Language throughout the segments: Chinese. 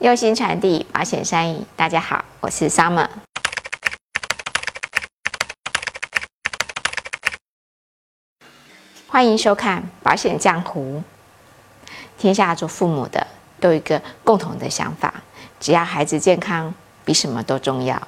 用心传递保险善意。大家好，我是 Summer。欢迎收看《保险江湖》。天下做父母的都有一个共同的想法：只要孩子健康，比什么都重要。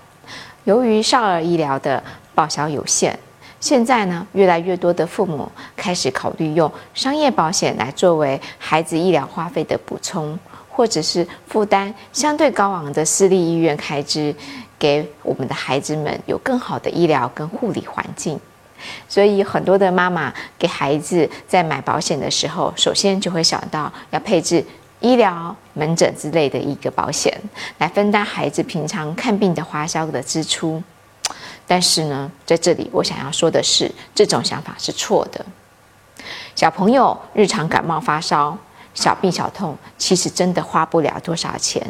由于少儿医疗的报销有限，现在呢，越来越多的父母开始考虑用商业保险来作为孩子医疗花费的补充。或者是负担相对高昂的私立医院开支，给我们的孩子们有更好的医疗跟护理环境。所以很多的妈妈给孩子在买保险的时候，首先就会想到要配置医疗门诊之类的一个保险，来分担孩子平常看病的花销的支出。但是呢，在这里我想要说的是，这种想法是错的。小朋友日常感冒发烧。小病小痛，其实真的花不了多少钱，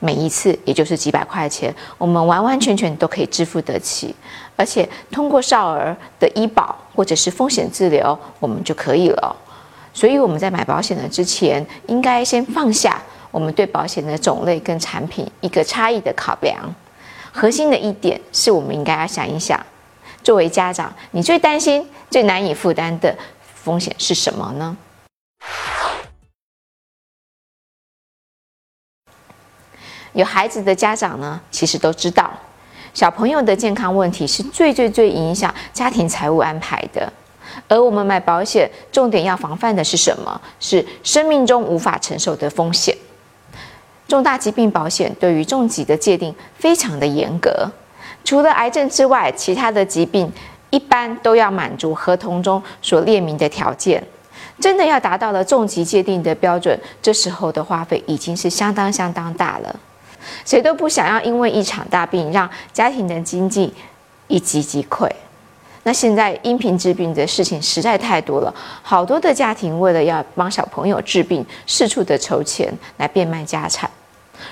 每一次也就是几百块钱，我们完完全全都可以支付得起，而且通过少儿的医保或者是风险治疗，我们就可以了。所以我们在买保险的之前，应该先放下我们对保险的种类跟产品一个差异的考量。核心的一点是我们应该要想一想，作为家长，你最担心、最难以负担的风险是什么呢？有孩子的家长呢，其实都知道，小朋友的健康问题是最最最影响家庭财务安排的。而我们买保险，重点要防范的是什么？是生命中无法承受的风险。重大疾病保险对于重疾的界定非常的严格，除了癌症之外，其他的疾病一般都要满足合同中所列明的条件。真的要达到了重疾界定的标准，这时候的花费已经是相当相当大了。谁都不想要因为一场大病让家庭的经济一击即溃。那现在因病治病的事情实在太多了，好多的家庭为了要帮小朋友治病，四处的筹钱来变卖家产。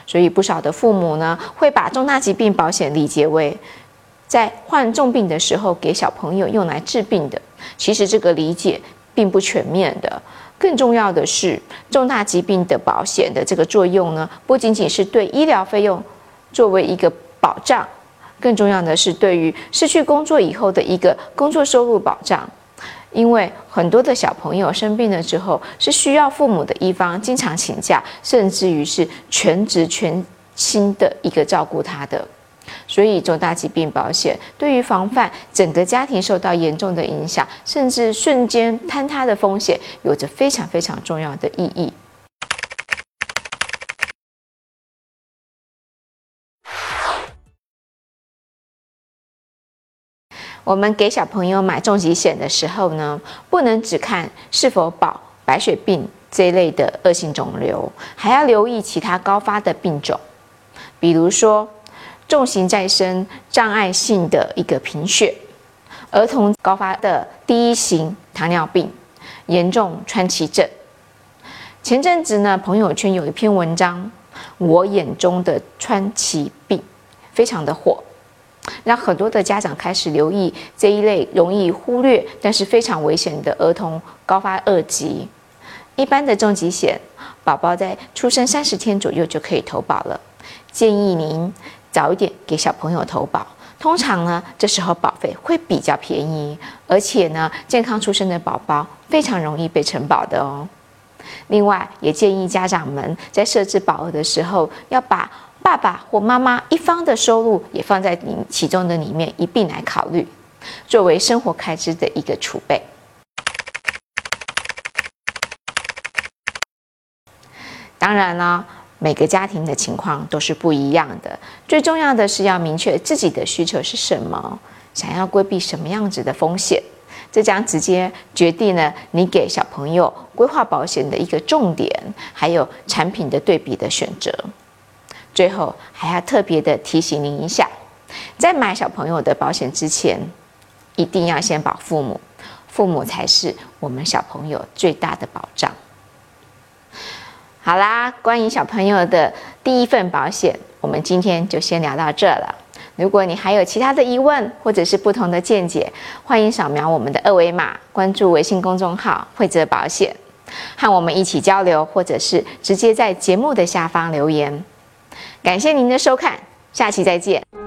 所以不少的父母呢，会把重大疾病保险理解为在患重病的时候给小朋友用来治病的。其实这个理解并不全面的。更重要的是，重大疾病的保险的这个作用呢，不仅仅是对医疗费用作为一个保障，更重要的是对于失去工作以后的一个工作收入保障。因为很多的小朋友生病了之后，是需要父母的一方经常请假，甚至于是全职全心的一个照顾他的。所以，重大疾病保险对于防范整个家庭受到严重的影响，甚至瞬间坍塌的风险，有着非常非常重要的意义。我们给小朋友买重疾险的时候呢，不能只看是否保白血病这一类的恶性肿瘤，还要留意其他高发的病种，比如说。重型再生障碍性的一个贫血，儿童高发的第一型糖尿病，严重川崎症。前阵子呢，朋友圈有一篇文章，我眼中的川崎病，非常的火，让很多的家长开始留意这一类容易忽略但是非常危险的儿童高发二级。一般的重疾险，宝宝在出生三十天左右就可以投保了，建议您。早一点给小朋友投保，通常呢，这时候保费会比较便宜，而且呢，健康出生的宝宝非常容易被承保的哦。另外，也建议家长们在设置保额的时候，要把爸爸或妈妈一方的收入也放在你其中的里面一并来考虑，作为生活开支的一个储备。当然了。每个家庭的情况都是不一样的，最重要的是要明确自己的需求是什么，想要规避什么样子的风险，这将直接决定了你给小朋友规划保险的一个重点，还有产品的对比的选择。最后还要特别的提醒您一下，在买小朋友的保险之前，一定要先保父母，父母才是我们小朋友最大的保障。好啦，关于小朋友的第一份保险，我们今天就先聊到这了。如果你还有其他的疑问或者是不同的见解，欢迎扫描我们的二维码，关注微信公众号“惠泽保险”，和我们一起交流，或者是直接在节目的下方留言。感谢您的收看，下期再见。